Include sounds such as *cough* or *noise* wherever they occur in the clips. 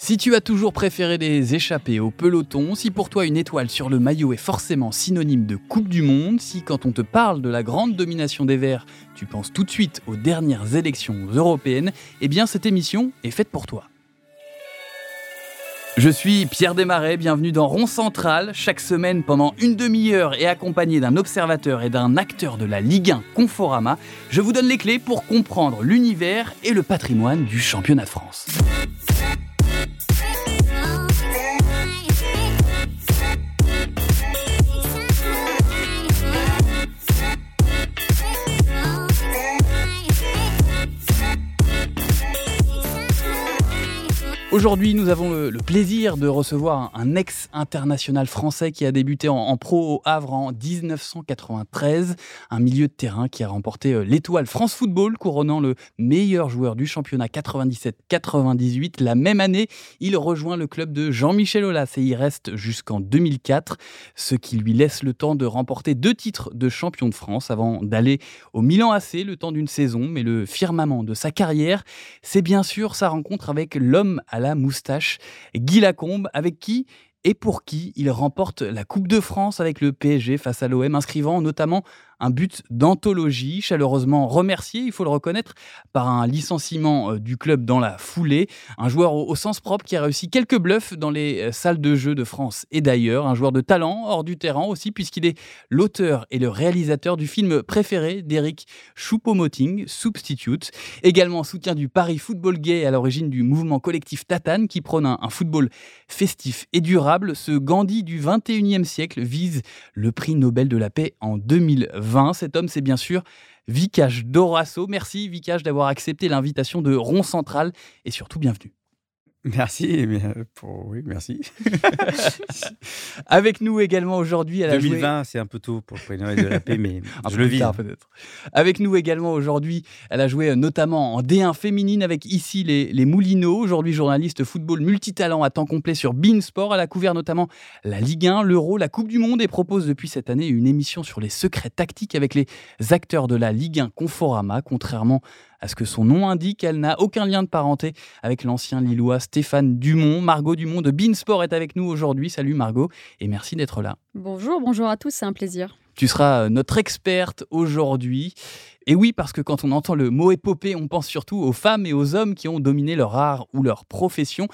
Si tu as toujours préféré les échappées au peloton, si pour toi une étoile sur le maillot est forcément synonyme de Coupe du Monde, si quand on te parle de la grande domination des Verts, tu penses tout de suite aux dernières élections européennes, eh bien cette émission est faite pour toi. Je suis Pierre Desmarais, bienvenue dans Rond Central. Chaque semaine, pendant une demi-heure et accompagné d'un observateur et d'un acteur de la Ligue 1 Conforama, je vous donne les clés pour comprendre l'univers et le patrimoine du championnat de France. Aujourd'hui, nous avons le, plaisir de recevoir un, ex-international français qui a débuté en, pro au Havre en 1993, un milieu de terrain qui a remporté euh, l'étoile France Football, couronnant le meilleur joueur du championnat 97-98. La même année, il rejoint le club de Jean-Michel Aulas et y reste jusqu'en 2004, ce qui lui laisse le temps de remporter deux titres de champion de France avant d'aller au Milan AC le temps d'une saison. Mais le firmament de sa carrière, c'est bien sûr sa rencontre avec l'homme à la moustache, Guy Lacombe, avec qui et pour qui il remporte la Coupe de France avec le PSG face à l'OM, inscrivant notamment un but d'anthologie, chaleureusement remercié, il faut le reconnaître, par un licenciement euh, du club dans la foulée. Un joueur au, sens propre qui a réussi quelques bluffs dans les euh, salles de jeu de France et d'ailleurs. Un joueur de talent hors du terrain aussi, puisqu'il est l'auteur et le réalisateur du film préféré d'Eric Choupo-Moting, Substitute. Également soutien du Paris Football Gay à l'origine du mouvement collectif Tatane qui prône un, un football festif et durable. Ce Gandhi du 21e siècle vise le prix Nobel de la paix en 2020. Cet homme, c'est bien sûr Vikash Dorasso. Merci Vikash d'avoir accepté l'invitation de Rond Central et surtout bienvenue. Merci, pour... oui, merci. *laughs* Avec nous également aujourd'hui. 2020, c'est un peu tôt pour le de la paix, mais *laughs* je le vis. peut-être. Avec nous également aujourd'hui, elle a joué euh, notamment en D1 féminine avec ici les, les Moulineaux. Aujourd'hui, journaliste football multitalent à temps complet sur Beansport. Elle a couvert notamment la Ligue 1, l'Euro, la Coupe du Monde et propose depuis cette année une émission sur les secrets tactiques avec les acteurs de la Ligue 1 Conforama, contrairement à ce que son nom indique, elle n'a aucun lien de parenté avec l'ancien Lillois Stéphane Dumont. Margot Dumont de Beansport est avec nous aujourd'hui. Salut Margot et merci d'être là. Bonjour, bonjour à tous, c'est un plaisir. Tu seras euh, notre experte aujourd'hui. Et oui, parce que quand on entend le mot épopée, on pense surtout aux femmes et aux hommes qui ont dominé leur art ou leur profession.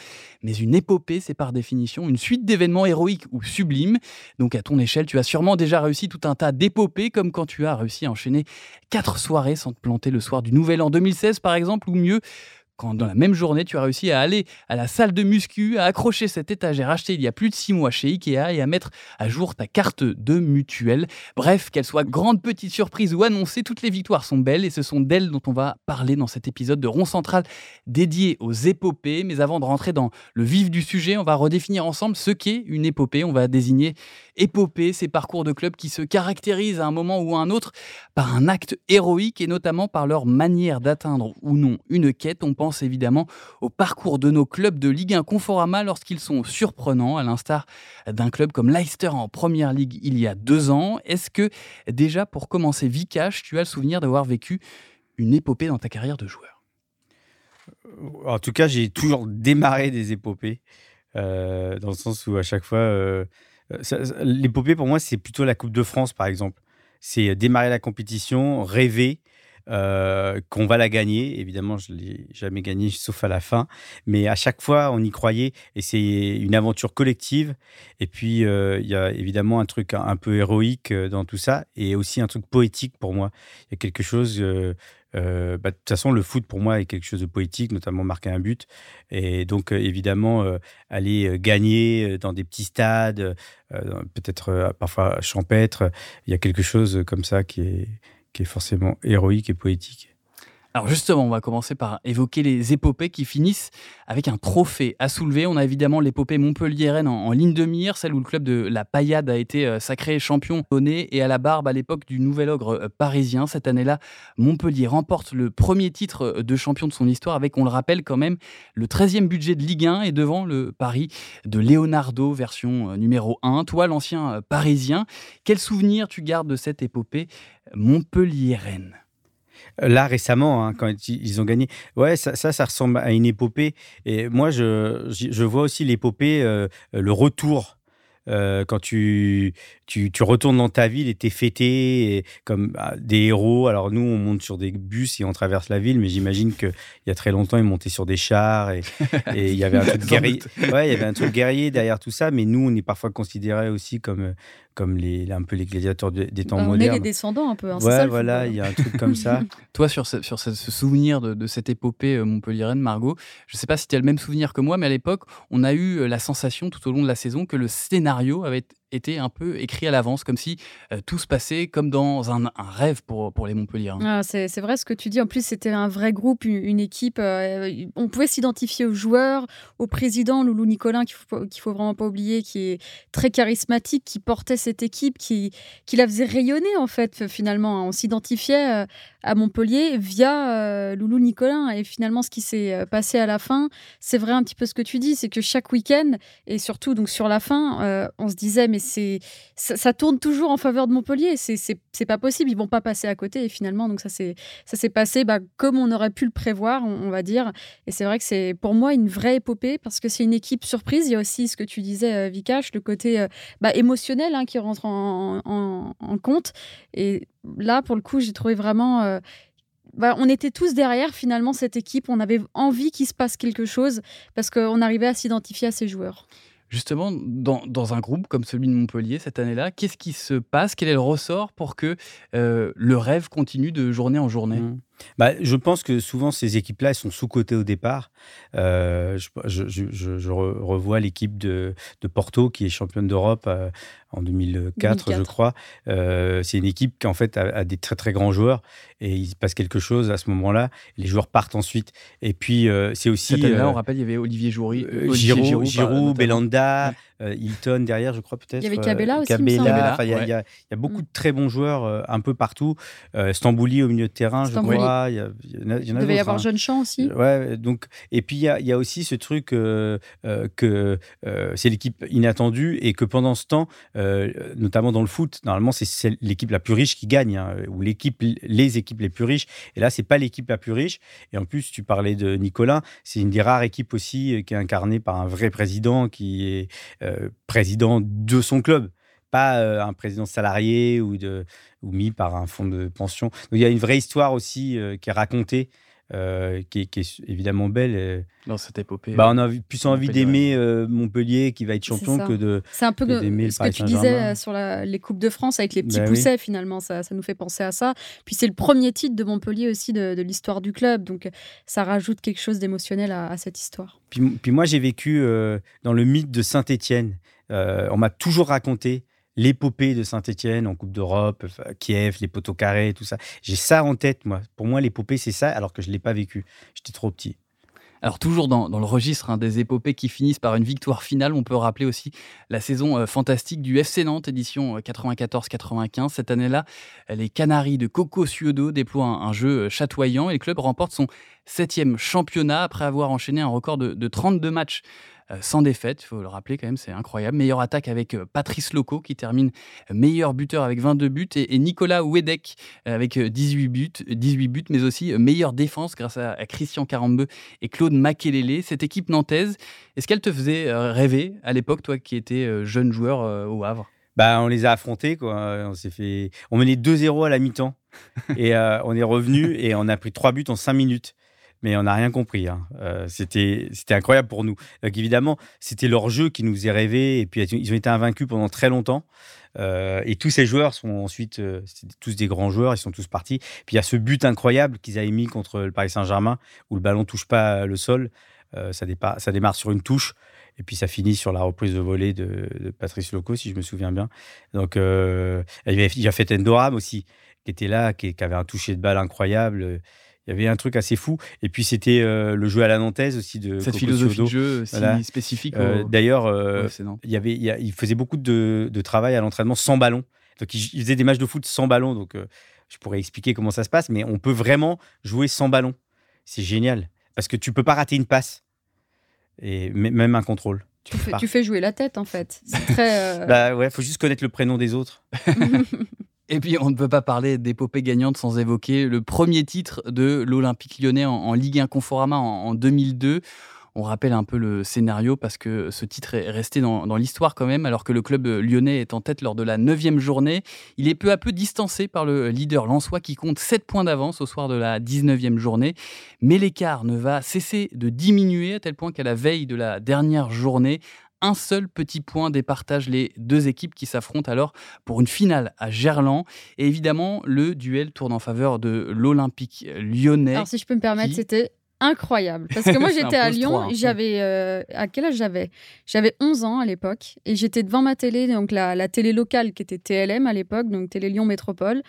Mais une épopée, c'est par définition une suite d'événements héroïques ou sublimes. Donc à ton échelle, tu as sûrement déjà réussi tout un tas d'épopées, comme quand tu as réussi à enchaîner quatre soirées sans te planter le soir du Nouvel An 2016, par exemple, ou mieux, quand dans la même journée, tu as réussi à aller à la salle de muscu, à accrocher cette étagère achetée il y a plus de six mois chez Ikea et à mettre à jour ta carte de mutuelle. Bref, qu'elle soit grande, petite surprise ou annoncée, toutes les victoires sont belles et ce sont d'elles dont on va parler dans cet épisode de Rond Central dédié aux épopées. Mais avant de rentrer dans le vif du sujet, on va redéfinir ensemble ce qu'est une épopée. On va désigner épopée, ces parcours de clubs qui se caractérisent à un moment ou à un autre par un acte héroïque et notamment par leur manière d'atteindre ou non une quête. Évidemment au parcours de nos clubs de Ligue 1 Conforama lorsqu'ils sont surprenants, à l'instar d'un club comme Leicester en Première Ligue il y a deux ans. Est-ce que déjà pour commencer Vikash, tu as le souvenir d'avoir vécu une épopée dans ta carrière de joueur? En tout cas, j'ai toujours démarré des épopées, euh, dans le sens où à chaque fois... Euh, l'épopée pour moi, c'est plutôt la Coupe de France, par exemple. C'est démarrer la compétition, rêver, euh, qu'on va la gagner. Évidemment, je ne l'ai jamais gagnée, sauf à la fin. Mais à chaque fois, on y croyait. Et c'est une aventure collective. Et puis, euh, il y a évidemment un truc un, peu héroïque euh, dans tout ça. Et aussi un truc poétique pour moi. Il y a quelque chose... Bah, de toute façon, le foot pour moi est quelque chose de poétique, notamment marquer un but. Et donc, évidemment, aller gagner dans des petits stades, peut-être parfois champêtres, il y a quelque chose comme ça qui est, qui est forcément héroïque et poétique. Alors justement, on va commencer par évoquer les épopées qui finissent avec un trophée à soulever. On a évidemment l'épopée Montpellier-Rennes en, ligne de mire, celle où le club de la Paillade a été euh, sacré champion donné et à la barbe à l'époque du Nouvel Ogre euh, parisien. Cette année-là, Montpellier remporte le premier titre euh, de champion de son histoire avec, on le rappelle quand même, le 13e budget de Ligue 1 et devant le Paris de Leonardo, version numéro 1. Toi, l'ancien parisien, quel souvenir tu gardes de cette épopée Montpellier-Rennes? Là, récemment, hein, quand ils ont gagné. Ouais, ça, ça, ressemble à une épopée. Et moi, je, je vois aussi l'épopée, le retour euh, quand tu, tu, tu, retournes dans ta ville et t'es fêté comme ah, des héros. Alors nous, on monte sur des bus et on traverse la ville, mais j'imagine qu'il y a très longtemps, ils montaient sur des chars et, *laughs* il y avait un truc guerrier. Ouais, il y avait un truc guerrier derrière tout ça, mais nous, on est parfois considérés aussi comme comme les, un peu les gladiateurs des temps modernes. On est les descendants un peu. Hein, ouais, voilà, il y a un truc comme ça. *laughs* Toi, sur ce, sur ce, souvenir de, cette épopée euh, montpelliéraine, Margot, je ne sais pas si tu as le même souvenir que moi, mais à l'époque, on a eu euh, la sensation tout au long de la saison que le scénario avait était un peu écrit à l'avance, comme si euh, tout se passait comme dans un, rêve pour, pour les Montpellier. Ah, c'est vrai ce que tu dis. En plus, c'était un vrai groupe, une, équipe. Euh, on pouvait s'identifier aux joueurs, au président Loulou Nicolin, qu'il faut, qu'il faut vraiment pas oublier, qui est très charismatique, qui portait cette équipe, qui, qui la faisait rayonner, en fait, finalement. On s'identifiait euh, à Montpellier via Loulou Nicolin. Et finalement, ce qui s'est passé à la fin, c'est vrai un petit peu ce que tu dis, c'est que chaque week-end, et surtout donc sur la fin, on se disait, mais c'est ça, tourne toujours en faveur de Montpellier. C'est pas possible, ils vont pas passer à côté. Et finalement, donc ça s'est passé bah, comme on aurait pu le prévoir, on, va dire. Et c'est vrai que c'est pour moi une vraie épopée parce que c'est une équipe surprise. Il y a aussi ce que tu disais, euh, Vikash, le côté euh, bah, émotionnel hein, qui rentre en, en, compte. Et là, pour le coup, j'ai trouvé vraiment euh, bah, on était tous derrière finalement cette équipe. On avait envie qu'il se passe quelque chose parce qu'on arrivait à s'identifier à ces joueurs. Justement, dans, un groupe comme celui de Montpellier cette année-là, qu'est-ce qui se passe? Quel est le ressort pour que euh, le rêve continue de journée en journée? Mmh. Bah, Je pense que souvent ces équipes-là, elles sont sous-cotées au départ. Euh, je, revois l'équipe de, Porto qui est championne d'Europe euh, en 2004, je crois. c'est une équipe qui en fait a, a, des très très grands joueurs et il se passe quelque chose à ce moment-là. Les joueurs partent ensuite. Et puis, euh, c'est aussi. Cette année-là, on euh, rappelle, il y avait Olivier Joury, euh, Giroud, Giroud, Belanda, Hilton derrière, je crois peut-être. Il y avait Cabella aussi. Cabella. Il, y, a, beaucoup de très bons joueurs un peu partout. Stambouli au milieu de terrain, je crois. Il, y, en a, il, devait y avoir hein. Jeune Champ aussi. Ouais, donc, et puis, il y a, il y a aussi ce truc que c'est l'équipe inattendue et que pendant ce temps, notamment dans le foot, normalement, c'est l'équipe la plus riche qui gagne, hein, ou l'équipe, les équipes les plus riches. Et là, c'est pas l'équipe la plus riche. Et en plus, tu parlais de Nicolas, c'est une des rares équipes aussi euh, qui est incarnée par un vrai président qui est euh, président de son club pas euh, un président salarié ou, de, ou mis par un fonds de pension. Donc il y a une vraie histoire aussi qui est racontée euh, qui, est, évidemment belle. Dans cette épopée. Bah, on a plus envie d'aimer euh, Montpellier qui va être champion que de. C'est un peu ce que tu disais euh, sur les Coupes de France avec les petits bah poussets, finalement. Ça, ça, nous fait penser à ça. Puis c'est le premier titre de Montpellier aussi de, l'histoire du club. Donc ça rajoute quelque chose d'émotionnel à, cette histoire. Puis, puis moi, j'ai vécu dans le mythe de Saint-Étienne. on m'a toujours raconté l'épopée de Saint-Etienne en Coupe d'Europe, Kiev, les poteaux carrés, tout ça. J'ai ça en tête, moi. Pour moi, l'épopée, c'est ça, alors que je ne l'ai pas vécu. J'étais trop petit. Alors toujours dans, le registre hein, des épopées qui finissent par une victoire finale, on peut rappeler aussi la saison euh, fantastique du FC Nantes, édition 94-95. Euh, Cette année-là, les Canaries de Coco Suodo déploient un, jeu euh, chatoyant et le club remporte son septième championnat après avoir enchaîné un record de, de 32 matchs euh, sans défaite, il faut le rappeler quand même, c'est incroyable. Meilleure attaque avec euh, Patrice Loco qui termine euh, meilleur buteur avec 22 buts et, Nicolas Wedek avec 18 buts, 18 buts, mais aussi meilleure défense grâce à, Christian Carambeu et Claude Makelele. Cette équipe nantaise, est-ce qu'elle te faisait rêver à l'époque, toi qui étais jeune joueur au Havre? Bah, on les a affrontés, quoi. On s'est fait, on menait 2-0 à la mi-temps et on est revenu et on a pris 3 buts en 5 minutes mais on n'a rien compris. Hein. Euh, c'était incroyable pour nous. Évidemment, c'était leur jeu qui nous faisait rêver, et puis ils ont été invaincus pendant très longtemps. Euh, et tous ces joueurs sont ensuite, euh, tous des grands joueurs, ils sont tous partis. Puis il y a ce but incroyable qu'ils avaient mis contre le Paris Saint-Germain, où le ballon touche pas le sol. ça démarre sur une touche, et puis ça finit sur la reprise de volée de, Patrice Loco, si je me souviens bien. Donc il y a fait Endoram aussi, qui était là, qui, qui, avait un toucher de balle incroyable il y avait un truc assez fou. Et puis c'était euh, le jeu à la nantaise aussi de cette philosophie de jeu si spécifique. Euh, d'ailleurs, euh, il y avait, il, faisait beaucoup de, travail à l'entraînement sans ballon. Donc il, faisait des matchs de foot sans ballon. Donc je pourrais expliquer comment ça se passe, mais on peut vraiment jouer sans ballon. C'est génial parce que tu peux pas rater une passe et même un contrôle. Tu, fais, tu fais, jouer la tête en fait. C'est très. *laughs* bah ouais, faut juste connaître le prénom des autres. *laughs* Et puis, on ne peut pas parler d'épopée gagnante sans évoquer le premier titre de l'Olympique lyonnais en, Ligue 1 Conforama en 2002 on rappelle un peu le scénario parce que ce titre est resté dans, l'histoire quand même, alors que le club lyonnais est en tête lors de la neuvième journée. Il est peu à peu distancé par le leader Lançois qui compte 7 points d'avance au soir de la 19e journée. Mais l'écart ne va cesser de diminuer à tel point qu'à la veille de la dernière journée, un seul petit point départage les deux équipes qui s'affrontent alors pour une finale à Gerland. Et évidemment, le duel tourne en faveur de l'Olympique lyonnais. Alors, si je peux me permettre, c'était incroyable. Parce que moi, *laughs* j'étais à Lyon, j'avais. Euh, à quel âge j'avais? J'avais 11 ans à l'époque, et j'étais devant ma télé, donc la, la, télé locale qui était TLM à l'époque, donc Télé Lyon Métropole.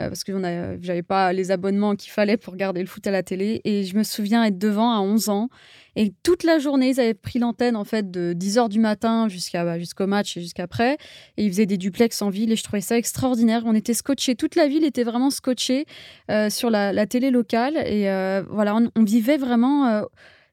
Euh, parce que j'avais pas les abonnements qu'il fallait pour regarder le foot à la télé. Et je me souviens être devant à 11 ans. Et toute la journée, ils avaient pris l'antenne en fait de 10h du matin bah, jusqu'au match et jusqu'après. Et ils faisaient des duplex en ville et je trouvais ça extraordinaire. On était scotchés, toute la ville était vraiment scotchée euh, sur la, télé locale. Et euh, voilà, on, vivait vraiment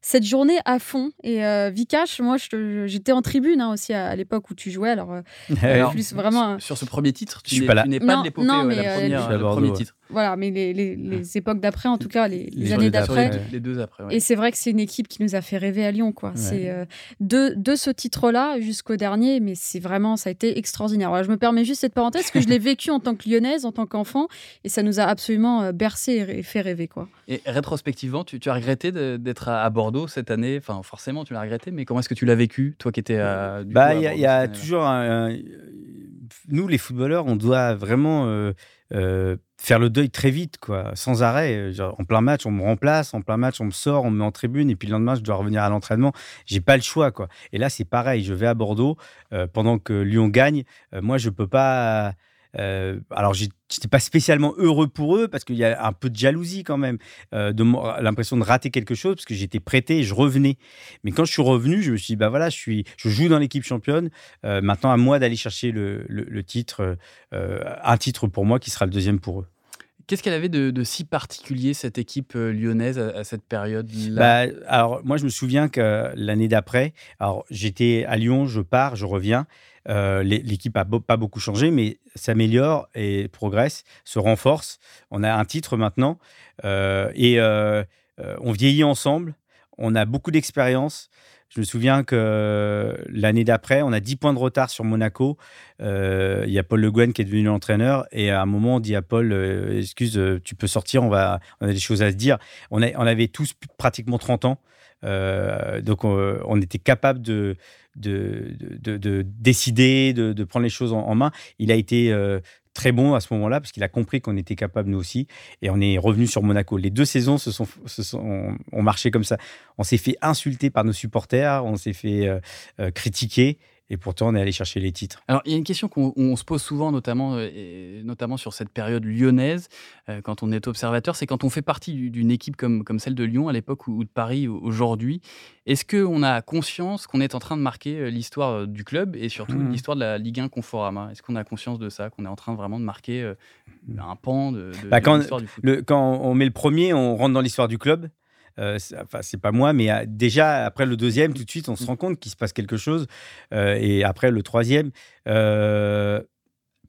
cette journée à fond. Et euh, Vikash, moi, j'étais en tribune hein, aussi à, l'époque où tu jouais. Alors, euh, plus vraiment. Sur ce premier titre, tu n'es pas, pas de l'épopée, la première, le premier titre. Voilà, mais les, les, époques d'après, en tout cas, les, années d'après. Les deux après. Et c'est vrai que c'est une équipe qui nous a fait rêver à Lyon. quoi. C'est euh, de, de, ce titre-là jusqu'au dernier, mais c'est vraiment, ça a été extraordinaire. Voilà, je me permets juste cette parenthèse, parce que je l'ai vécu en tant que lyonnaise, en tant qu'enfant, et ça nous a absolument euh, bercé et fait rêver. quoi. Et rétrospectivement, tu, tu as regretté d'être à, Bordeaux cette année? Enfin, forcément, tu l'as regretté, mais comment est-ce que tu l'as vécu, toi qui étais à. Bah, il y, a toujours un, Nous, les footballeurs, on doit vraiment. Euh, euh, faire le deuil très vite, quoi, sans arrêt. en plein match, on me remplace, en plein match, on me sort, on me met en tribune, et puis le lendemain, je dois revenir à l'entraînement. J'ai pas le choix, quoi. Et là, c'est pareil. Je vais à Bordeaux euh, pendant que Lyon gagne. Moi, je peux pas. Euh, alors, j'étais pas spécialement heureux pour eux parce qu'il y a un peu de jalousie quand même, euh, de l'impression de rater quelque chose parce que j'étais prêté et je revenais. Mais quand je suis revenu, je me suis dit, bah voilà, je, suis, je joue dans l'équipe championne. Euh, maintenant, à moi d'aller chercher le, le, titre, un titre pour moi qui sera le deuxième pour eux. Qu'est-ce qu'elle avait de, si particulier, cette équipe lyonnaise, à, cette période-là? Bah, Alors, moi, je me souviens que l'année d'après, alors j'étais à Lyon, je pars, je reviens. Euh, l'équipe n'a pas beaucoup changé, mais s'améliore et progresse, se renforce. On a un titre maintenant euh, et euh, on vieillit ensemble. On a beaucoup d'expérience. Je me souviens que l'année d'après, on a 10 points de retard sur Monaco. Il y a Paul Le Guen qui est devenu l'entraîneur. Et à un moment, on dit à Paul Excuse, tu peux sortir, on, va, on a des choses à se dire. On, on avait tous pratiquement 30 ans. Donc, on, était capable de, de, de, décider, de, prendre les choses en, main. Il a été euh, très bon à ce moment-là parce qu'il a compris qu'on était capable nous aussi et on est revenu sur Monaco. Les deux saisons se sont, ont marché comme ça. On s'est fait insulter par nos supporters, on s'est fait euh, euh, critiquer et pourtant, on est allé chercher les titres. Alors, il y a une question qu'on se pose souvent, notamment, euh, notamment sur cette période lyonnaise, euh, quand on est observateur, c'est quand on fait partie d'une équipe comme, comme celle de Lyon à l'époque ou, de Paris aujourd'hui. Est-ce qu'on a conscience qu'on est en train de marquer euh, l'histoire du club et surtout mmh. l'histoire de la Ligue 1 Conforama? Est-ce qu'on a conscience de ça, qu'on est en train vraiment de marquer un pan de, de, bah, l'histoire du foot? le, Quand on met le premier, on rentre dans l'histoire du club. Euh, enfin, c'est pas moi, mais euh, déjà après le deuxième, tout de suite, on se rend compte qu'il se passe quelque chose. Euh, et après le troisième,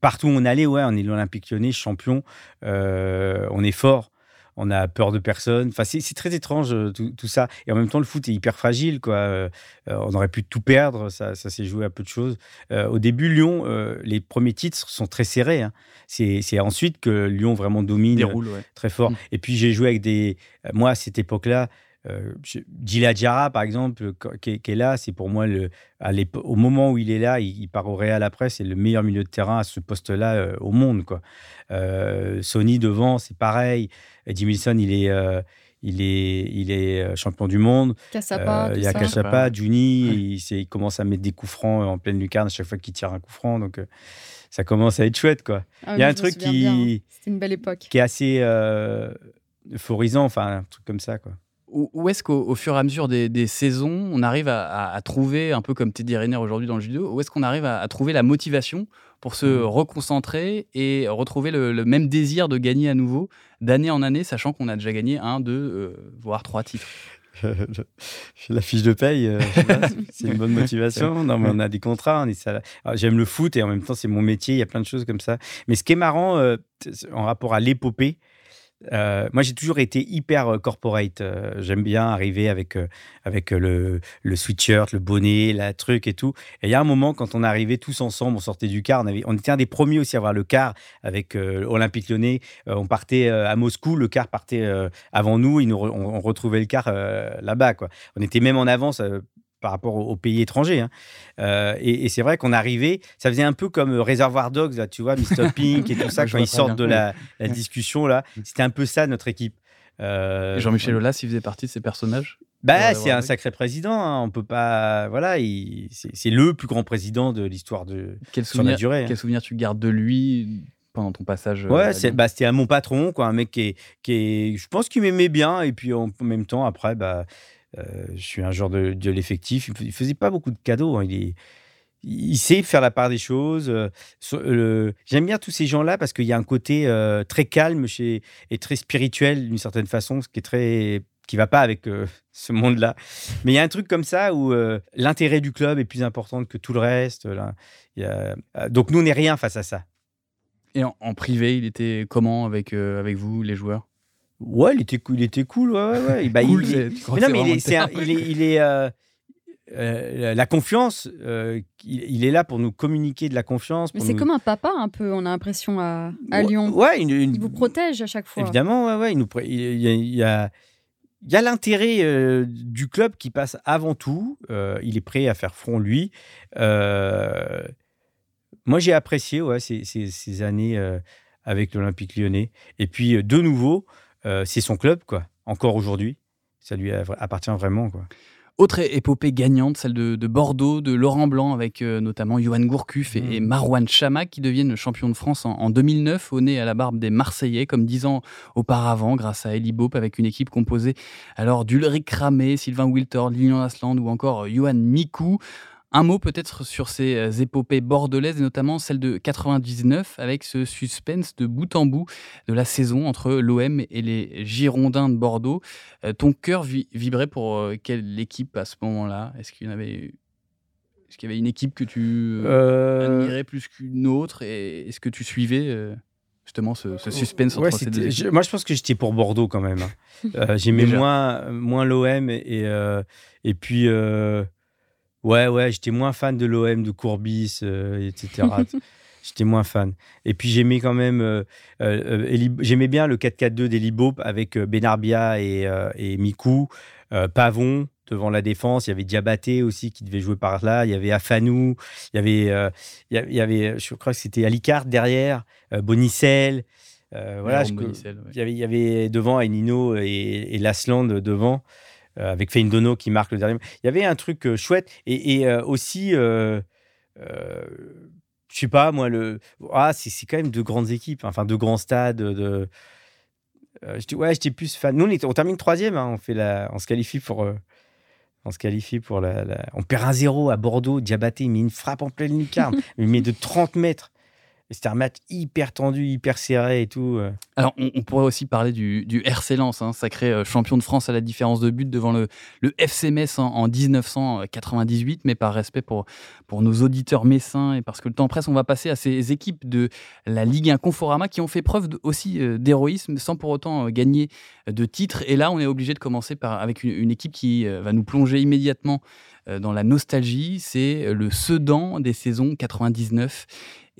partout où on allait, ouais, on est l'Olympique lyonnais, champion, on est fort on a peur de personne. Enfin, c'est très étrange tout, ça. Et en même temps, le foot est hyper fragile. Quoi. on aurait pu tout perdre. Ça, s'est joué à peu de choses. au début, Lyon, les premiers titres sont très serrés. Hein. C'est ensuite que Lyon vraiment domine Déroule, très fort. Mmh. Et puis, j'ai joué avec des. Moi, à cette époque-là, euh, par exemple, qui est, là, c'est pour moi, le, au moment où il est là, il, part au Real après, c'est le meilleur milieu de terrain à ce poste-là au monde. Quoi. Sony devant, c'est pareil. Eddie Wilson, il est, il est, il est champion du monde. il y a Cassapa, Juni, il, commence à mettre des coups francs en pleine lucarne à chaque fois qu'il tire un coup franc. Donc, ça commence à être chouette. Quoi. Ah il y a un truc qui, une belle époque. qui est assez euphorisant, enfin, un truc comme ça. Quoi où est-ce qu'au fur et à mesure des, saisons, on arrive à, trouver, un peu comme Teddy Riner aujourd'hui dans le judo, où est-ce qu'on arrive à, trouver la motivation pour se mmh. reconcentrer et retrouver le, même désir de gagner à nouveau d'année en année, sachant qu'on a déjà gagné un, deux, euh, voire trois titres *laughs* la fiche de paye, euh, c'est une bonne motivation. Non, mais on a des contrats. J'aime le foot et en même temps, c'est mon métier. Il y a plein de choses comme ça. Mais ce qui est marrant euh, en rapport à l'épopée, euh, moi, j'ai toujours été hyper euh, corporate. Euh, j'aime bien arriver avec, avec le, sweatshirt, le bonnet, la truc et tout. Et il y a un moment, quand on arrivait tous ensemble, on sortait du car. On, était un des premiers aussi à avoir le car avec Olympique Lyonnais. on partait à Moscou, le car partait avant nous. nous on, retrouvait le car là-bas. On était même en avance par rapport aux, pays étrangers. Hein. Euh, et, c'est vrai qu'on arrivait, ça faisait un peu comme euh, Réservoir Dogs, là, tu vois, Mr. *laughs* Pink et tout ça, quand ils sortent de la, discussion, là. Mm. C'était un peu ça, notre équipe. Euh, Jean-Michel Aulas, il faisait partie de ces personnages bah, c'est un sacré président. Hein. On peut pas. Voilà, c'est le plus grand président de l'histoire de quel souvenir, durée. Hein. Quel souvenir tu gardes de lui pendant ton passage Ouais, bah, c'était à mon patron, quoi, un mec qui est, qui est je pense qu'il m'aimait bien, et puis en même temps, après, bah, euh, je suis un genre de, l'effectif. Il ne faisait pas beaucoup de cadeaux. Hein. Il, sait faire la part des choses. Euh, j'aime bien tous ces gens-là parce qu'il y a un côté euh, très calme chez, et très spirituel d'une certaine façon, ce qui est très qui va pas avec *laughs* ce monde-là. Mais il y a un truc comme ça où l'intérêt du club est plus important que tout le reste. Donc nous, on n'est rien face à ça. Et en, en, privé, il était comment avec, avec vous, les joueurs? Ouais, il était, il était cool. Ouais, ouais. Bah, cool, il, mais non, mais il est, il est, euh, euh, la confiance, euh, il, est là pour nous communiquer de la confiance. Mais c'est comme un papa, un peu, on a l'impression, à, à Lyon. Ouais, il vous protège à chaque fois. Évidemment, ouais, ouais. Il, nous, il, y a, il y a l'intérêt du club qui passe avant tout. il est prêt à faire front, lui. moi, j'ai apprécié ouais, ces, ces, ces années avec l'Olympique lyonnais. Et puis, de nouveau, euh, c'est son club, quoi. Encore aujourd'hui, ça lui appartient vraiment, quoi. Autre épopée gagnante, celle de, Bordeaux, de Laurent Blanc, avec euh, notamment Johan Gourcuff et, mmh. Marouane Chama, qui deviennent champions de France en, 2009, au nez à la barbe des Marseillais, comme dix ans auparavant, grâce à Eli Bop, avec une équipe composée alors d'Ulrich Ramé, Sylvain Wilter, Lilian Asland ou encore Johan Mikou. Un mot peut-être sur ces euh, épopées bordelaises et notamment celle de 99 avec ce suspense de bout en bout de la saison entre l'OM et les Girondins de Bordeaux. Euh, ton cœur vibrait pour euh, quelle équipe à ce moment-là? Est-ce qu'il y avait est-ce qu'il y avait une équipe que tu admirais plus qu'une autre? Et est-ce que tu suivais justement ce, suspense entre ces deux Moi, je pense que j'étais pour Bordeaux quand même. Hein. J'aimais moins, moins l'OM et, et puis Ouais, ouais, j'étais moins fan de l'OM, de Courbis, euh, etc. *laughs* j'étais moins fan. Et puis j'aimais quand même, euh, euh, j'aimais bien le 4-4-2 d'Elibop avec Benarbia et, et Mikou, Pavon devant la défense. Il y avait Diabaté aussi qui devait jouer par là. Il y avait Afanou. Il y avait, il y avait je crois que c'était Alicard derrière, Bonicel. voilà, il, y avait, il y avait devant Enino et, et Lasland devant. Euh, avec Dono qui marque le dernier. Il y avait un truc euh, chouette et, euh, aussi, je sais pas moi, le ah c'est quand même de grandes équipes, enfin de grands stades. De, ouais, j'étais plus fan. Nous on, termine troisième, hein, on fait la, on se qualifie pour. On se qualifie pour la, On perd un 0 à Bordeaux. Diabaté, il met une frappe en pleine lucarne. *laughs* il met de 30 mètres. C'était un match hyper tendu, hyper serré et tout. Euh. Alors, on, pourrait aussi parler du, du RC Lens, hein, sacré euh, champion de France à la différence de but devant le, FC Metz en, 1998. Mais par respect pour, pour nos auditeurs messins et parce que le temps presse, on va passer à ces équipes de la Ligue 1 Conforama qui ont fait preuve aussi euh, d'héroïsme sans pour autant gagner de titres. Et là, on est obligé de commencer par, avec une, une équipe qui va nous plonger immédiatement dans la nostalgie. C'est le Sedan des saisons 99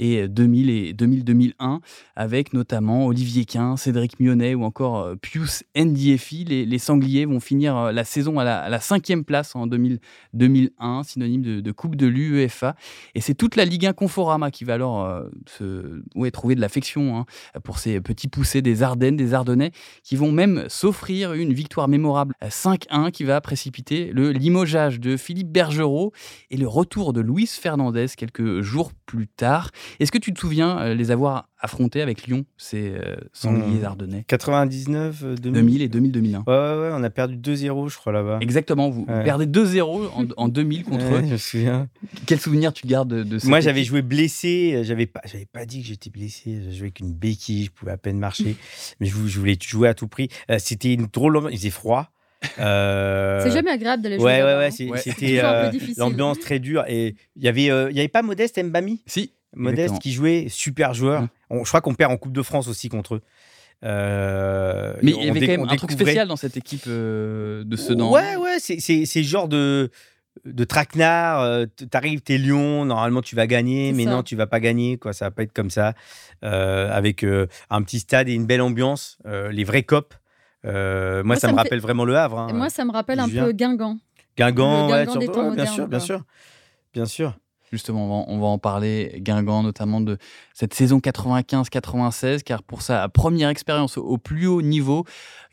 et 2000 et 2000-2001, avec notamment Olivier Quin, Cédric Mionnet ou encore euh, Pius Ndiefi. Les, Sangliers vont finir euh, la saison à la, cinquième place en 2000, 2001, synonyme de, Coupe de l'UEFA. Et c'est toute la Ligue 1 Conforama qui va alors euh, trouver de l'affection hein, pour ces petits poussés des Ardennes, des Ardennais, qui vont même s'offrir une victoire mémorable 5-1 qui va précipiter le limogeage de Philippe Bergerot et le retour de Luis Fernandez quelques jours plus tard. Est-ce que tu te souviens euh, les avoir affrontés avec Lyon, ces euh, sangliers mmh. ardennais? 99, 2000. 2000 et 2000-2001. Ouais, ouais, on a perdu 2-0, je crois, là-bas. Exactement, vous, perdez 2-0 en, 2000 contre eux. Je me souviens. Quel souvenir tu gardes de, de Moi, j'avais joué blessé, j'avais pas, j'avais pas dit que j'étais blessé, j'avais joué avec une béquille, je pouvais à peine marcher, *laughs* mais je, voulais jouer à tout prix. Euh, c'était une drôle, il faisait froid. *laughs* c'est jamais agréable d'aller jouer. Ouais, ouais, ouais, hein. C'était l'ambiance très dure. Et il y avait, il y avait pas Modeste Mbami? Si. Modeste qui jouait, super joueur. Mm. je crois qu'on perd en Coupe de France aussi contre eux. Euh, mais il y avait quand même un truc spécial dans cette équipe euh, de Sedan. Ouais, ouais, c'est ce genre de, de traquenard. Euh, T'arrives, t'es Lyon, normalement tu vas gagner, mais non, tu vas pas gagner, quoi. Ça va pas être comme ça. avec un petit stade et une belle ambiance, les vrais copes. moi, ça, me rappelle vraiment le Havre. Hein, moi, ça me rappelle un peu Guingamp. Guingamp, ouais, bien sûr, bien sûr. Bien sûr. Justement, on va, en parler, Guingamp, notamment de cette saison 95-96, car pour sa première expérience au, plus haut niveau,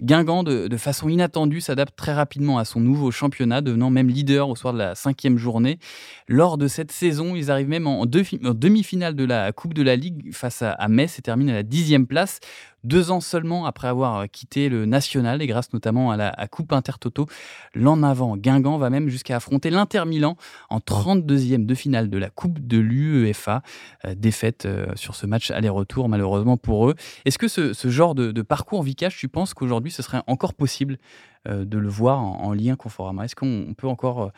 Guingamp, de, façon inattendue, s'adapte très rapidement à son nouveau championnat, devenant même leader au soir de la cinquième journée. Lors de cette saison, ils arrivent même en, demi-finale de la Coupe de la Ligue face à, à Metz et terminent à la dixième place. Deux ans seulement après avoir euh, quitté le national et grâce notamment à la Coupe Intertoto, l'en avant Guingamp va même jusqu'à affronter l'Inter Milan en 32e de finale de la Coupe de l'UEFA. Euh, défaite euh, sur ce match aller-retour malheureusement pour eux. Est-ce que ce, genre de, parcours Vikash, tu penses qu'aujourd'hui ce serait encore possible de le voir en, lien Conforama Est-ce qu'on peut encore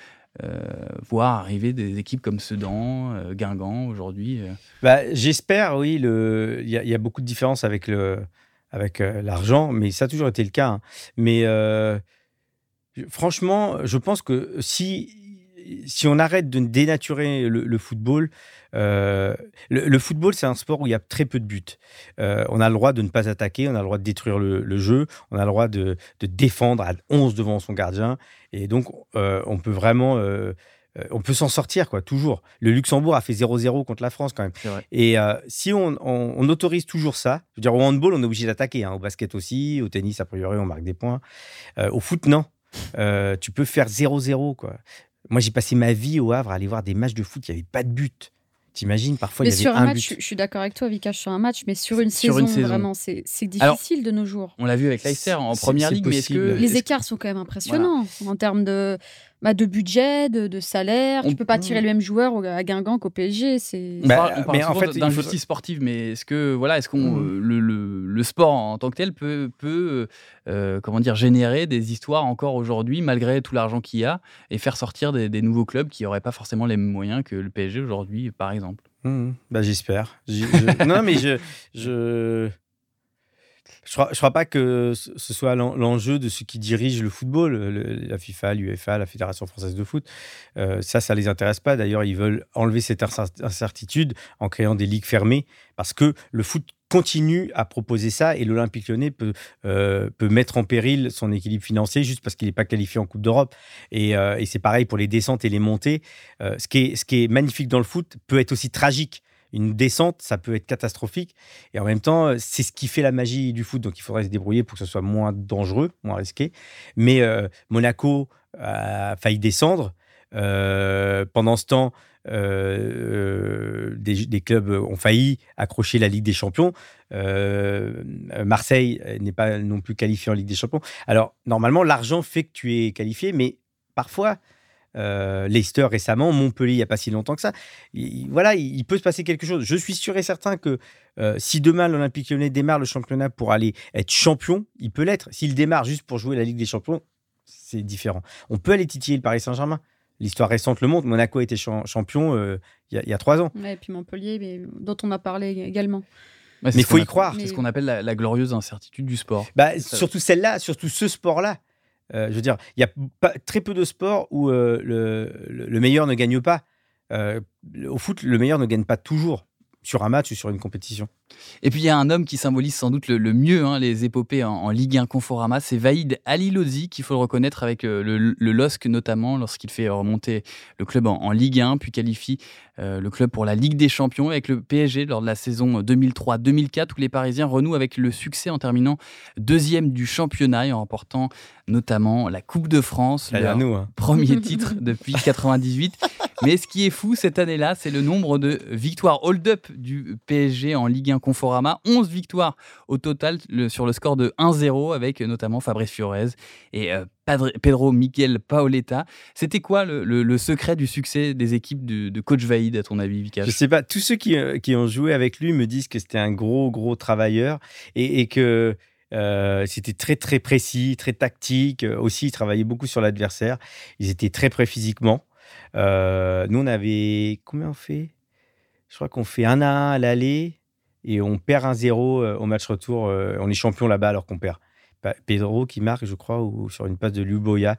voir arriver des équipes comme Sedan, Guingamp aujourd'hui bah, J'espère, oui. Il y, a beaucoup de différences avec le, avec euh, l'argent, mais ça a toujours été le cas. Hein. Mais euh, franchement, je pense que si, si on arrête de dénaturer le, football, euh, le, football, c'est un sport où il y a très peu de buts. on a le droit de ne pas attaquer, on a le droit de détruire le, jeu, on a le droit de, de, défendre à 11 devant son gardien. Et donc, on peut vraiment euh, on peut s'en sortir, quoi, toujours. Le Luxembourg a fait 0-0 contre la France, quand même. Et euh, si on, autorise toujours ça, je veux dire, au handball, on est obligé d'attaquer, hein, au basket aussi, au tennis, a priori, on marque des points. Euh, au foot, non. tu peux faire 0-0, quoi. Moi, j'ai passé ma vie au Havre à aller voir des matchs de foot, il n'y avait pas de but. T'imagines, parfois, il y avait sur un, match, Je suis d'accord avec toi, Vikash, sur un match, mais sur une, saison, vraiment, c'est difficile de nos jours. On l'a vu avec Leicester en première ligue, mais est-ce que. Les écarts sont quand même impressionnants en termes de bah, de budget, de, salaire. On... Tu peux pas tirer le même joueur à Guingamp qu'au PSG. C'est. Bah, on parle, mais en fait, d'injustice sportive, mais est-ce que voilà, est-ce qu'on mmh. le, le, sport en tant que tel peut, peut euh, comment dire générer des histoires encore aujourd'hui malgré tout l'argent qu'il y a et faire sortir des, nouveaux clubs qui n'auraient pas forcément les mêmes moyens que le PSG aujourd'hui, par exemple? Mmh. Bah, j'espère. *laughs* non, mais je, je je ne crois, pas que ce soit l'enjeu de ceux qui dirigent le football, la FIFA, l'UEFA, la Fédération française de foot. Euh, ça, ça les intéresse pas. D'ailleurs, ils veulent enlever cette incertitude en créant des ligues fermées parce que le foot continue à proposer ça et l'Olympique lyonnais peut, euh, mettre en péril son équilibre financier juste parce qu'il n'est pas qualifié en Coupe d'Europe. Et, euh, et c'est pareil pour les descentes et les montées. est, ce qui est magnifique dans le foot peut être aussi tragique une descente, ça peut être catastrophique. Et en même temps, c'est ce qui fait la magie du foot. Donc il faudrait se débrouiller pour que ce soit moins dangereux, moins risqué. Mais euh, Monaco a failli descendre. Euh, pendant ce temps, euh, des, clubs ont failli accrocher la Ligue des Champions. Marseille n'est pas non plus qualifié en Ligue des Champions. Alors, normalement, l'argent fait que tu es qualifié, mais parfois, euh, Leicester récemment, Montpellier il n'y a pas si longtemps que ça. voilà, il, peut se passer quelque chose. Je suis sûr et certain que euh, si demain l'Olympique lyonnais démarre le championnat pour aller être champion, il peut l'être. S'il démarre juste pour jouer la Ligue des champions, c'est différent. On peut aller titiller le Paris Saint-Germain. L'histoire récente le montre. Monaco a été champion euh, il y, a trois ans. et puis Montpellier, mais, dont on a parlé également. mais il faut y croire. C'est ce qu'on appelle la, glorieuse incertitude du sport. Bah, surtout celle-là, surtout ce sport-là. Euh, je veux dire, il y a très peu de sports où euh, le, meilleur ne gagne pas. Euh, au foot, le meilleur ne gagne pas toujours sur un match ou sur une compétition. Et puis il y a un homme qui symbolise sans doute le, mieux hein, les épopées en, Ligue 1 Conforama, c'est Vaïd Alilozi, qu'il faut le reconnaître avec euh, le, LOSC notamment, lorsqu'il fait remonter le club en, Ligue 1, puis qualifie euh, le club pour la Ligue des Champions avec le PSG lors de la saison 2003-2004, où les Parisiens renouent avec le succès en terminant deuxième du championnat et en remportant notamment la Coupe de France, le hein. premier *laughs* titre depuis 98. Mais ce qui est fou cette année-là, c'est le nombre de victoires hold-up du PSG en Ligue 1 Conforama. 11 victoires au total sur le score de 1-0 avec notamment Fabrice Fiorez et euh, Pedro Miguel Paoletta. C'était quoi le, secret du succès des équipes de, coach Vaïd, à ton avis, Vika Je sais pas. Tous ceux qui, euh, qui, ont joué avec lui me disent que c'était un gros, gros travailleur et, que C'était très très précis, très tactique. Aussi, ils travaillaient beaucoup sur l'adversaire. Ils étaient très prêts physiquement. Nous, on avait combien on fait? Je crois qu'on fait un à un à l'aller et on perd un 0 au match retour. on est champion là-bas alors qu'on perd. Pedro qui marque, je crois, ou sur une passe de Luboya.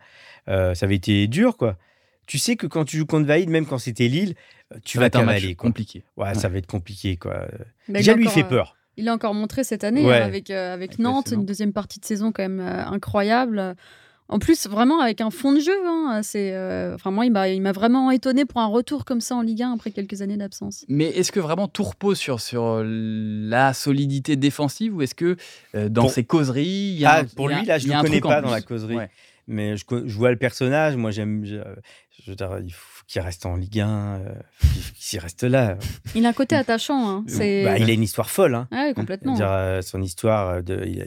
ça avait été dur, quoi tu sais que quand tu joues contre Vaïd, même quand c'était Lille, euh, tu vas t'avaler. compliqué. Ouais, ça va être compliqué. Quoi. Déjà, lui, il fait peur. Il a encore montré cette année hein, avec, euh, avec Nantes, une deuxième partie de saison quand même euh, incroyable. En plus, vraiment avec un fond de jeu. Hein, c'est, enfin, moi, il m'a vraiment étonné pour un retour comme ça en Ligue 1 après quelques années d'absence. Mais est-ce que vraiment tout repose sur, sur la solidité défensive ou est-ce que dans ses causeries, il y a, ah, Pour lui, là, je ne le connais pas dans la causerie. Mais je, je, vois le personnage. Moi, j'aime je veux dire, il faut qu'il reste en Ligue 1, euh, *laughs* qu'il reste là. Il a un côté attachant. Hein. Bah, il a une histoire folle. Hein. Ah oui, complètement. Dire, euh, son histoire, euh, de, il, a,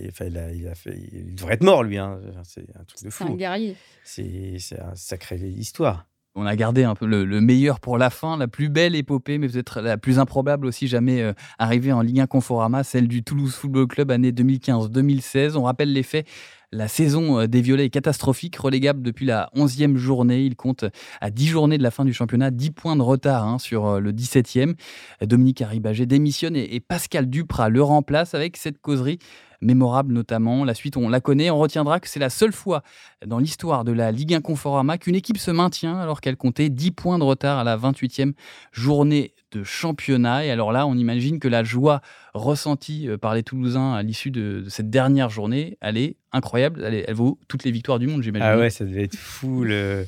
il, a, fait, il, devrait être mort, lui. Hein. C'est un truc de fou. C'est un guerrier. C'est une sacrée histoire. On a gardé un peu le, meilleur pour la fin, la plus belle épopée, mais peut-être la plus improbable aussi jamais arrivée en Ligue 1 Conforama, celle du Toulouse Football Club année 2015-2016. On rappelle les faits la saison euh, des Violets est catastrophique, relégable depuis la 11e journée. Il compte à 10 journées de la fin du championnat, 10 points de retard hein, sur euh, le 17e. Dominique Arribagé démissionne et, Pascal Duprat le remplace avec cette causerie mémorable notamment. La suite, on la connaît. On retiendra que c'est la seule fois dans l'histoire de la Ligue 1 Conforama qu'une équipe se maintient alors qu'elle comptait 10 points de retard à la 28e journée de championnat. Et alors là, on imagine que la joie ressentie euh, par les Toulousains à l'issue de, cette dernière journée, elle est incroyable. Elle, vaut toutes les victoires du monde, j'imagine. Ah ouais, ça devait être fou le,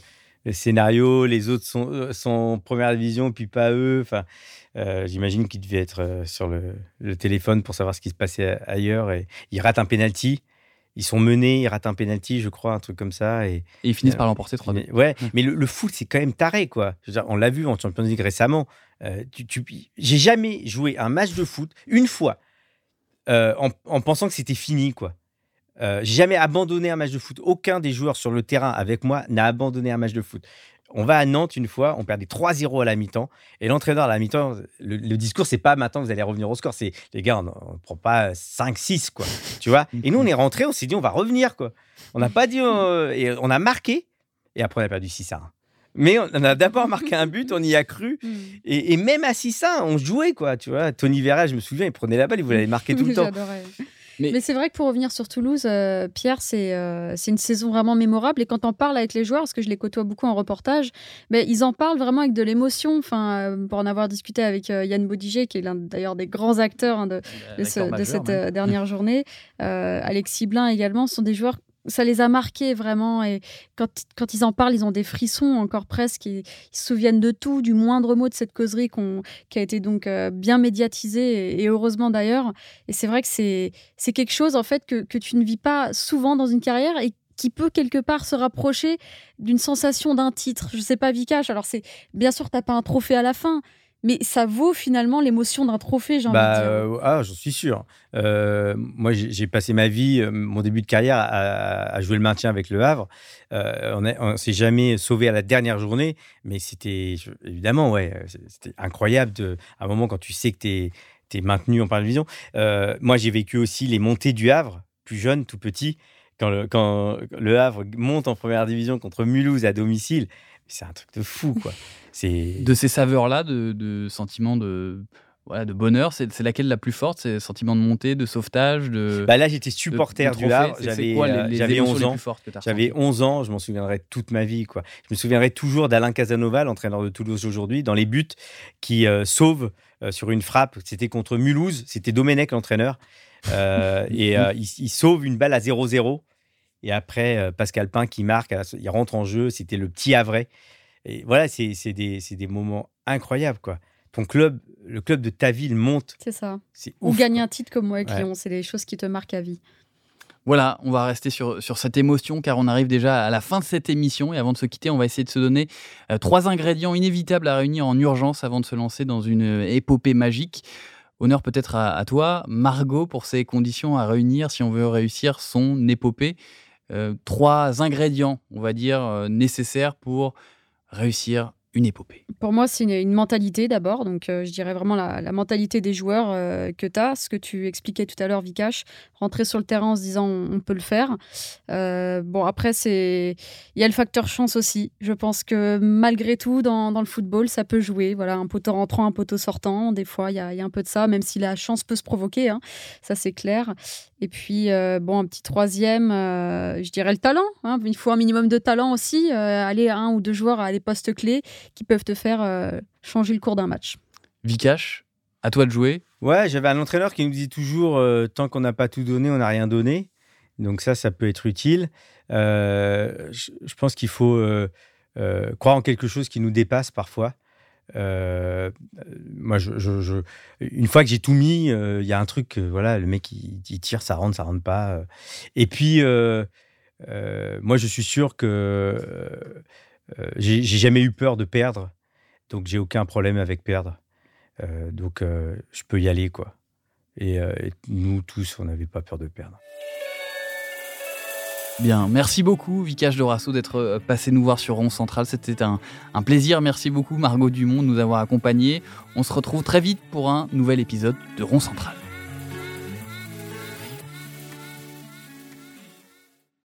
scénario. Les autres sont, euh, sont première division, puis pas eux. Enfin, euh, j'imagine qu'ils devaient être sur le, téléphone pour savoir ce qui se passait ailleurs. Et ils ratent un penalty ils sont menés, ils ratent un penalty, je crois, un truc comme ça. Et, ils finissent par l'emporter 3-2. Ouais, mais le, foot, c'est quand même taré, quoi. on l'a vu en Champions League récemment. Euh, tu, J'ai jamais joué un match de foot une fois euh, en, pensant que c'était fini, quoi. Euh, j'ai jamais abandonné un match de foot. Aucun des joueurs sur le terrain avec moi n'a abandonné un match de foot. On va à Nantes une fois, on perdait 3-0 à la mi-temps. Et l'entraîneur à la mi-temps, le, discours, c'est pas maintenant que vous allez revenir au score. C'est les gars, on ne prend pas 5-6, quoi. Tu vois? Et nous, on est rentré, on s'est dit, on va revenir, quoi. On n'a pas dit. Euh, et on a marqué. Et après, on a perdu 6 1. Mais on a d'abord marqué un but, on y a cru. Mm. Et, même à 6 1, on jouait, quoi. Tu vois Tony Vera, je me souviens, il prenait la balle, il voulait marquer tout le *laughs* temps. Mais, c'est vrai que pour revenir sur Toulouse, euh, Pierre, euh, c'est une saison vraiment mémorable. Et quand on parle avec les joueurs, parce que je les côtoie beaucoup en reportage, mais ils en parlent vraiment avec de l'émotion. Enfin, euh, pour en avoir discuté avec Yann Bodiger, qui est l'un d'ailleurs des grands acteurs hein, de, de, cette dernière journée, Alexis Blin également, sont des joueurs ça les a marqués vraiment. Et quand, ils en parlent, ils ont des frissons encore presque. Ils, se souviennent de tout, du moindre mot de cette causerie qui a été donc euh, bien médiatisée, et, heureusement d'ailleurs. Et c'est vrai que c'est quelque chose en fait que, tu ne vis pas souvent dans une carrière et qui peut quelque part se rapprocher d'une sensation d'un titre. Je sais pas, Vikash. Alors c'est bien sûr, t'as pas un trophée à la fin, mais ça vaut finalement l'émotion d'un trophée, j'ai envie de bah, dire. Euh, ah, j'en suis sûr. Euh, moi, j'ai passé ma vie, euh, mon début de carrière, à, jouer le maintien avec le Havre. on ne s'est jamais sauvé à la dernière journée, mais c'était évidemment, ouais, c'était incroyable. De, à un moment, quand tu sais que tu es, maintenu en première division. moi, j'ai vécu aussi les montées du Havre, plus jeune, tout petit. Quand le, quand le Havre monte en première division contre Mulhouse à domicile, c'est un truc de fou, quoi. *laughs* De ces saveurs-là, de, de sentiments de voilà, de bonheur, c'est laquelle la plus forte? C'est sentiment de montée, de sauvetage de, bah Là, j'étais supporter du Havre. J'avais 11 ans. J'avais 11 ans, je m'en souviendrai toute ma vie. Quoi. Je me souviendrai toujours d'Alain Casanova, l'entraîneur de Toulouse aujourd'hui, dans les buts, qui euh, sauve euh, sur une frappe. C'était contre Mulhouse, c'était Domenech l'entraîneur. Euh, *laughs* et il, sauve une balle à 0-0. Et après, Pascal Pain qui marque, il rentre en jeu. C'était le petit Havrais. Et voilà, c'est des, des, moments incroyables, quoi. Ton club, le club de ta ville monte. C'est ça. Ou gagner un titre comme moi avec Lyon, c'est des choses qui te marquent à vie. Voilà, on va rester sur, sur cette émotion car on arrive déjà à la fin de cette émission et avant de se quitter, on va essayer de se donner euh, trois ingrédients inévitables à réunir en urgence avant de se lancer dans une euh, épopée magique. Honneur peut-être à, toi, Margot, pour ces conditions à réunir si on veut réussir son épopée. Euh, trois ingrédients, on va dire, nécessaires pour réussir une épopée Pour moi, c'est une, mentalité d'abord. Donc, euh, je dirais vraiment la, mentalité des joueurs euh, que tu as. Ce que tu expliquais tout à l'heure, Vikash, rentrer sur le terrain en se disant on, peut le faire. Euh, bon, après, il y a le facteur chance aussi. Je pense que malgré tout, dans, dans, le football, ça peut jouer. Voilà, un poteau rentrant, un poteau sortant. Des fois, il y, y, a un peu de ça, même si la chance peut se provoquer. Hein. Ça, c'est clair. Et puis, bon, un petit troisième, je dirais le talent. Hein. Il faut un minimum de talent aussi. aller un ou deux joueurs à des postes clés qui peuvent te faire euh, changer le cours d'un match. Vikash, à toi de jouer. Ouais, j'avais un entraîneur qui nous dit toujours euh, tant qu'on n'a pas tout donné, on n'a rien donné. Donc ça, ça peut être utile. Euh, je, pense qu'il faut croire en quelque chose qui nous dépasse parfois. Moi, je, une fois que j'ai tout mis, il y a un truc, voilà, le mec il, tire, ça rentre, ça rentre pas. Et puis, moi, je suis sûr que euh, j'ai jamais eu peur de perdre, donc j'ai aucun problème avec perdre. Euh, donc euh, je peux y aller, quoi. Et, nous tous, on n'avait pas peur de perdre. Bien, merci beaucoup Vikash Dorasso d'être passé nous voir sur Rond Central. C'était un, un, plaisir. Merci beaucoup Margot Dumont de nous avoir accompagnés. On se retrouve très vite pour un nouvel épisode de Rond Central.